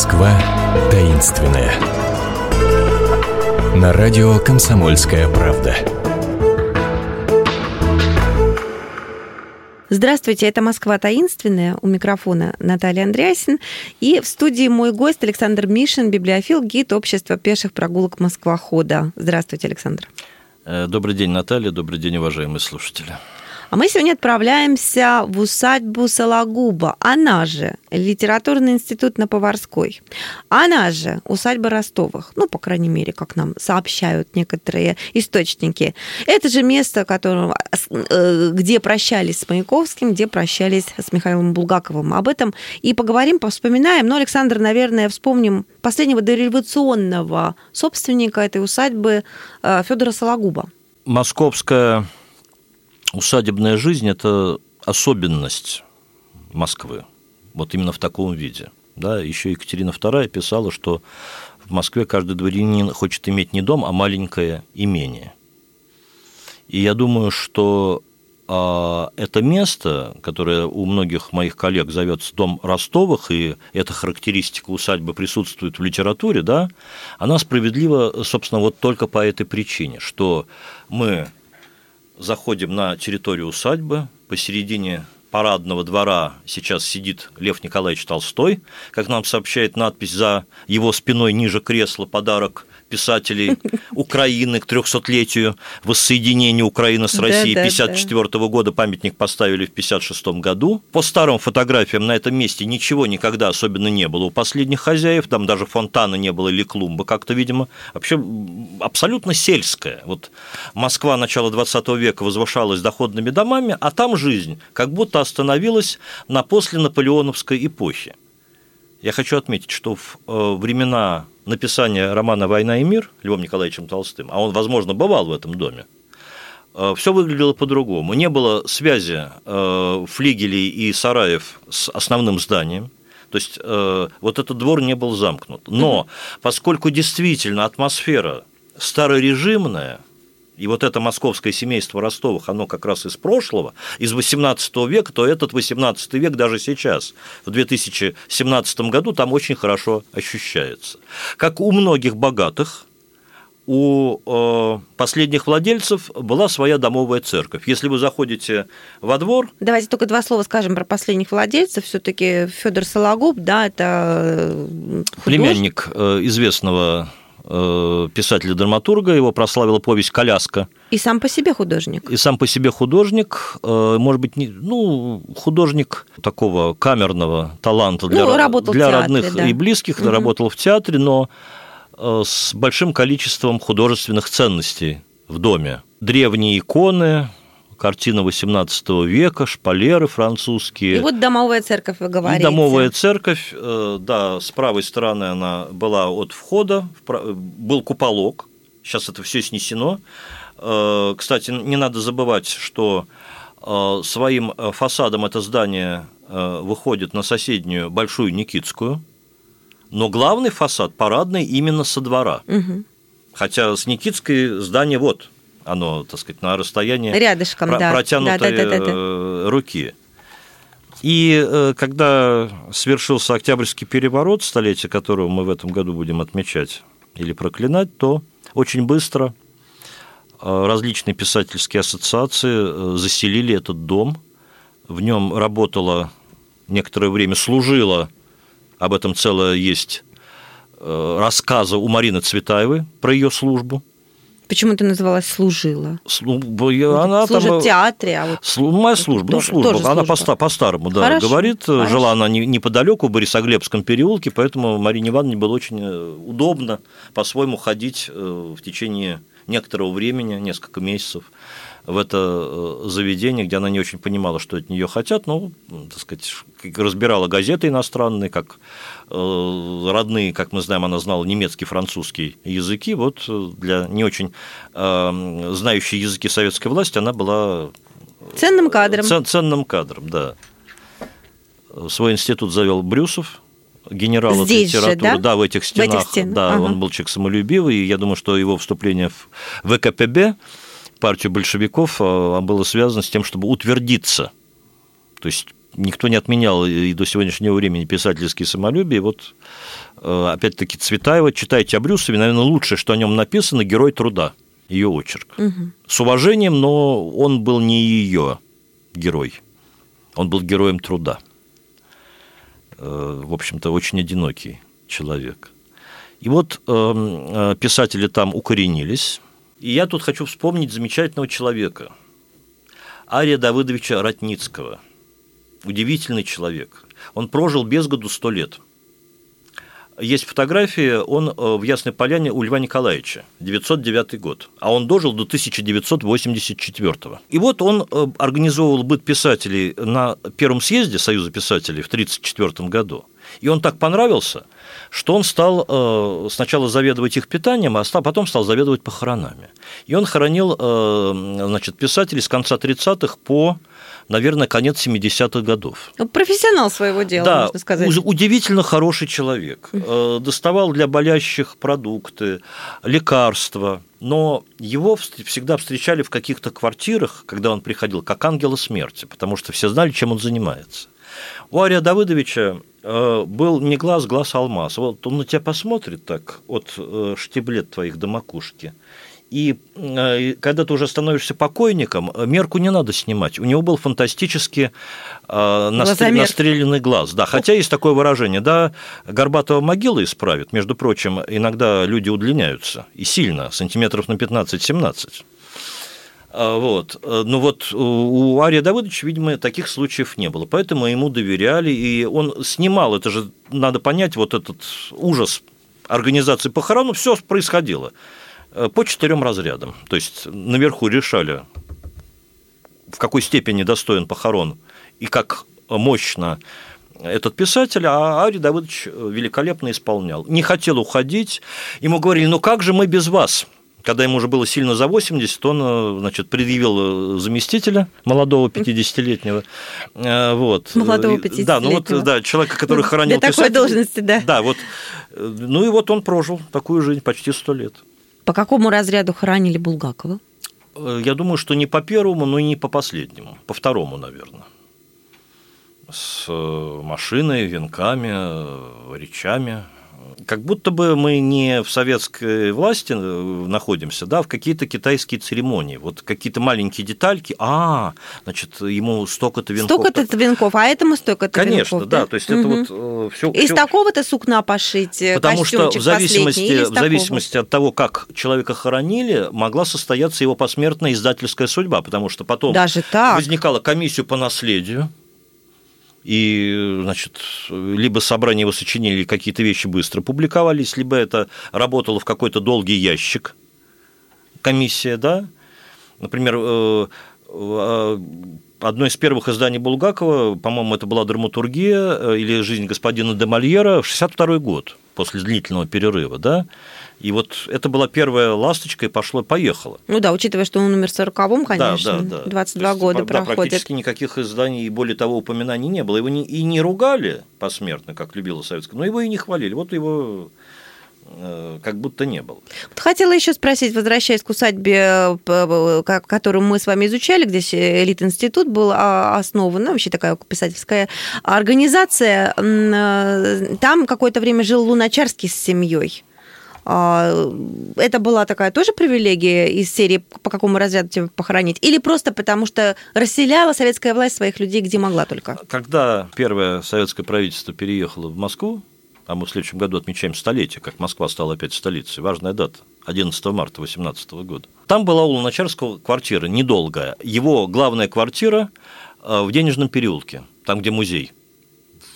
Москва таинственная. На радио «Комсомольская правда». Здравствуйте, это «Москва таинственная». У микрофона Наталья Андреасин. И в студии мой гость Александр Мишин, библиофил, гид общества пеших прогулок Москвохода. Здравствуйте, Александр. Э, добрый день, Наталья. Добрый день, уважаемые слушатели. А мы сегодня отправляемся в усадьбу Сологуба, она же Литературный институт на Поварской, она же усадьба Ростовых, ну, по крайней мере, как нам сообщают некоторые источники. Это же место, которое, э, где прощались с Маяковским, где прощались с Михаилом Булгаковым. Об этом и поговорим, повспоминаем. Но, Александр, наверное, вспомним последнего дореволюционного собственника этой усадьбы э, Федора Сологуба. Московская усадебная жизнь – это особенность Москвы, вот именно в таком виде. Да, еще Екатерина II писала, что в Москве каждый дворянин хочет иметь не дом, а маленькое имение. И я думаю, что а, это место, которое у многих моих коллег зовется дом Ростовых, и эта характеристика усадьбы присутствует в литературе, да, она справедлива, собственно, вот только по этой причине, что мы заходим на территорию усадьбы, посередине парадного двора сейчас сидит Лев Николаевич Толстой, как нам сообщает надпись за его спиной ниже кресла подарок писателей Украины к 300-летию воссоединения Украины с Россией 1954 года. Памятник поставили в 1956 году. По старым фотографиям на этом месте ничего никогда особенно не было у последних хозяев. Там даже фонтана не было или клумба как-то, видимо. Вообще абсолютно сельская. Вот Москва начала 20 века возвышалась доходными домами, а там жизнь как будто остановилась на после наполеоновской эпохе. Я хочу отметить, что в э, времена написания романа «Война и мир» Львом Николаевичем Толстым, а он, возможно, бывал в этом доме, э, все выглядело по-другому. Не было связи э, флигелей и сараев с основным зданием, то есть вот этот двор не был замкнут. Но поскольку действительно атмосфера старорежимная, и вот это московское семейство Ростовых, оно как раз из прошлого, из XVIII века, то этот XVIII век даже сейчас, в 2017 году, там очень хорошо ощущается. Как у многих богатых, у э, последних владельцев была своя домовая церковь. Если вы заходите во двор... Давайте только два слова скажем про последних владельцев. Все-таки Федор Сологуб, да, это художник. племянник э, известного Э, писателя-драматурга, его прославила повесть «Коляска». И сам по себе художник. И сам по себе художник, э, может быть, не, ну, художник такого камерного таланта для, ну, для театре, родных да. и близких, угу. работал в театре, но э, с большим количеством художественных ценностей в доме. Древние иконы, картина XVIII века, шпалеры французские. И вот домовая церковь, вы говорите. И домовая церковь, э, да, с правой стороны она была от входа, был куполок, сейчас это все снесено. Э, кстати, не надо забывать, что э, своим фасадом это здание выходит на соседнюю Большую Никитскую, но главный фасад парадный именно со двора. Угу. Хотя с Никитской здание вот оно, так сказать, на расстоянии Рядышком, про- да. протянутой да, да, да, да, да. руки. И э, когда свершился Октябрьский переворот, столетие которого мы в этом году будем отмечать или проклинать, то очень быстро э, различные писательские ассоциации э, заселили этот дом. В нем работала некоторое время, служила, об этом целое есть рассказы у Марины Цветаевой про ее службу – Почему ты называлась служила? Слу... Она Служит там... в театре, а вот... Слу... Моя служба, ну, служба. Тоже она служба. по-старому, да, Хорошо. говорит. Хорошо. Жила она неподалеку, в Борисоглебском переулке, поэтому Марине Ивановне было очень э, удобно по-своему ходить э, в течение некоторого времени, несколько месяцев, в это э, заведение, где она не очень понимала, что от нее хотят, но, так сказать, разбирала газеты иностранные, как Э, родные, как мы знаем, она знала немецкий, французский языки, вот э, для не очень знающей языки советской власти она была ценным кадром. Цен, ценным кадром, да. Свой институт завел Брюсов, генерал Здесь литературы, же, да? да, в этих стенах, в этих стенах. да, ага. он был человек самолюбивый, и я думаю, что его вступление в ВКПБ, партию большевиков, было связано с тем, чтобы утвердиться, то есть никто не отменял и до сегодняшнего времени писательские самолюбие. Вот, э, опять-таки, Цветаева, читайте о Брюсове, наверное, лучшее, что о нем написано, «Герой труда», ее очерк. Угу. С уважением, но он был не ее герой, он был героем труда. Э, в общем-то, очень одинокий человек. И вот эм, писатели там укоренились, и я тут хочу вспомнить замечательного человека, Ария Давыдовича Ратницкого. Удивительный человек. Он прожил без году сто лет. Есть фотографии, он э, в Ясной Поляне у Льва Николаевича, 909 год, а он дожил до 1984. И вот он э, организовывал быт писателей на первом съезде Союза писателей в 1934 году. И он так понравился – что он стал э, сначала заведовать их питанием, а потом стал заведовать похоронами. И он хоронил э, значит, писателей с конца 30-х по наверное, конец 70-х годов. Ну, профессионал своего дела, да, можно сказать. удивительно хороший человек. Э, доставал для болящих продукты, лекарства, но его всегда встречали в каких-то квартирах, когда он приходил, как ангела смерти, потому что все знали, чем он занимается. У Ария Давыдовича был не глаз, глаз алмаз. Вот он на тебя посмотрит так от э, штиблет твоих до макушки. И э, когда ты уже становишься покойником, мерку не надо снимать. У него был фантастически настр... настреленный глаз. Да, хотя есть такое выражение, да, горбатого могила исправит. Между прочим, иногда люди удлиняются, и сильно, сантиметров на 15-17. А, вот. Э, ну вот у Ария Давыдовича, видимо, таких случаев не было, поэтому ему доверяли, и он снимал, это же надо понять, вот этот ужас организации похорон, все происходило э, по четырем разрядам. То есть наверху решали, в какой степени достоин похорон и как мощно этот писатель, а Арий Давыдович великолепно исполнял. Не хотел уходить, ему говорили, ну как же мы без вас? Когда ему уже было сильно за 80, он э, значит, предъявил э, заместителя молодого 50-летнего. Э, вот. Молодого 50-летнего. Да, ну вот, да, человека, который хоронил Для такой должности, да. Да, вот. Ну и вот он прожил такую жизнь почти 100 лет. По какому разряду хоронили Булгакова? Я думаю, что не по первому, но и не по последнему. По второму, наверное. С машиной, венками, речами, как будто бы мы не в советской власти э, находимся, да, в какие-то китайские церемонии. Вот какие-то маленькие детальки. А, значит, ему столько-то венков. Столько-то венков, а этому столько-то Конечно, венков. да? да. То есть угу. это вот э, все. Из всё... такого-то сукна пошить. Э, Потому что в зависимости, в зависимости от того, как человека хоронили, могла состояться его посмертная издательская судьба, потому что потом Даже так? возникала комиссия по наследию и, значит, либо собрание его сочинений, какие-то вещи быстро публиковались, либо это работало в какой-то долгий ящик, комиссия, да. Например, э, э, одно из первых изданий Булгакова, по-моему, это была «Драматургия» э, или «Жизнь господина де Мольера» в 62 год, после длительного перерыва, да, и вот это была первая ласточка, и пошло-поехало. Ну да, учитывая, что он умер в 40-м, конечно, да, да, да. 22 есть, года да, проходит. практически никаких изданий, и более того, упоминаний не было. Его не, и не ругали посмертно, как любила советская, но его и не хвалили. Вот его как будто не было. Вот хотела еще спросить, возвращаясь к усадьбе, э, которую мы с вами изучали, где Элит-институт был а, основан, ну, вообще такая писательская организация. Э, там какое-то время жил Луначарский с семьей. А, это была такая тоже привилегия из серии «По какому разряду тебя похоронить?» Или просто потому, что расселяла советская власть своих людей где могла только? Когда первое советское правительство переехало в Москву, а мы в следующем году отмечаем столетие, как Москва стала опять столицей, важная дата, 11 марта 2018 года. Там была у Луначарского квартира, недолгая. Его главная квартира э, в Денежном переулке, там, где музей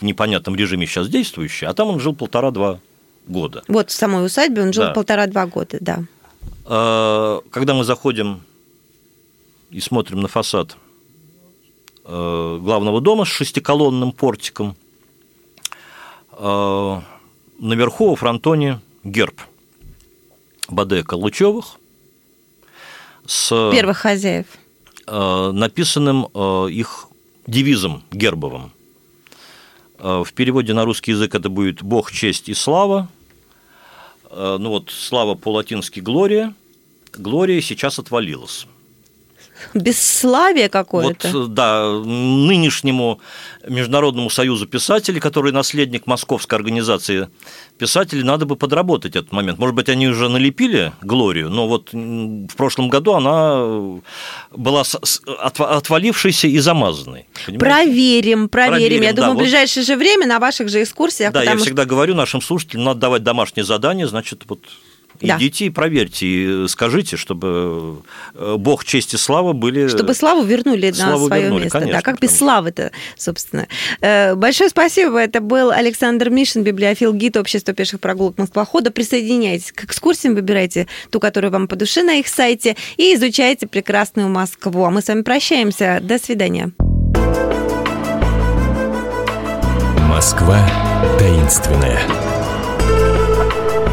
в непонятном режиме сейчас действующий, а там он жил полтора-два года. Вот в самой усадьбе он жил да. полтора-два года, да. А, когда мы заходим и смотрим на фасад э, главного дома с шестиколонным портиком, э, наверху во фронтоне герб Бадека Лучевых с первых хозяев, э, написанным их девизом гербовым. В переводе на русский язык это будет «Бог, честь и слава», Э, ну вот слава по-латински «Глория», «Глория» сейчас отвалилась. Бесславие какое-то. Вот, да, нынешнему Международному союзу писателей, который наследник Московской организации писателей, надо бы подработать этот момент. Может быть, они уже налепили Глорию, но вот в прошлом году она была отвалившейся и замазанной. Понимаете? Проверим, проверим. проверим я да, думаю, вот. в ближайшее же время на ваших же экскурсиях. Да, я всегда говорю нашим слушателям, надо давать домашние задания, значит, вот Идите да. и проверьте, и скажите, чтобы э, Бог, честь и слава были... Чтобы славу вернули славу на свое вернули, место. Конечно, да, как без славы-то, собственно. Э, большое спасибо. Это был Александр Мишин, библиофил, гид общества пеших прогулок Москвохода. Присоединяйтесь к экскурсиям, выбирайте ту, которая вам по душе на их сайте, и изучайте прекрасную Москву. А мы с вами прощаемся. До свидания. Москва таинственная.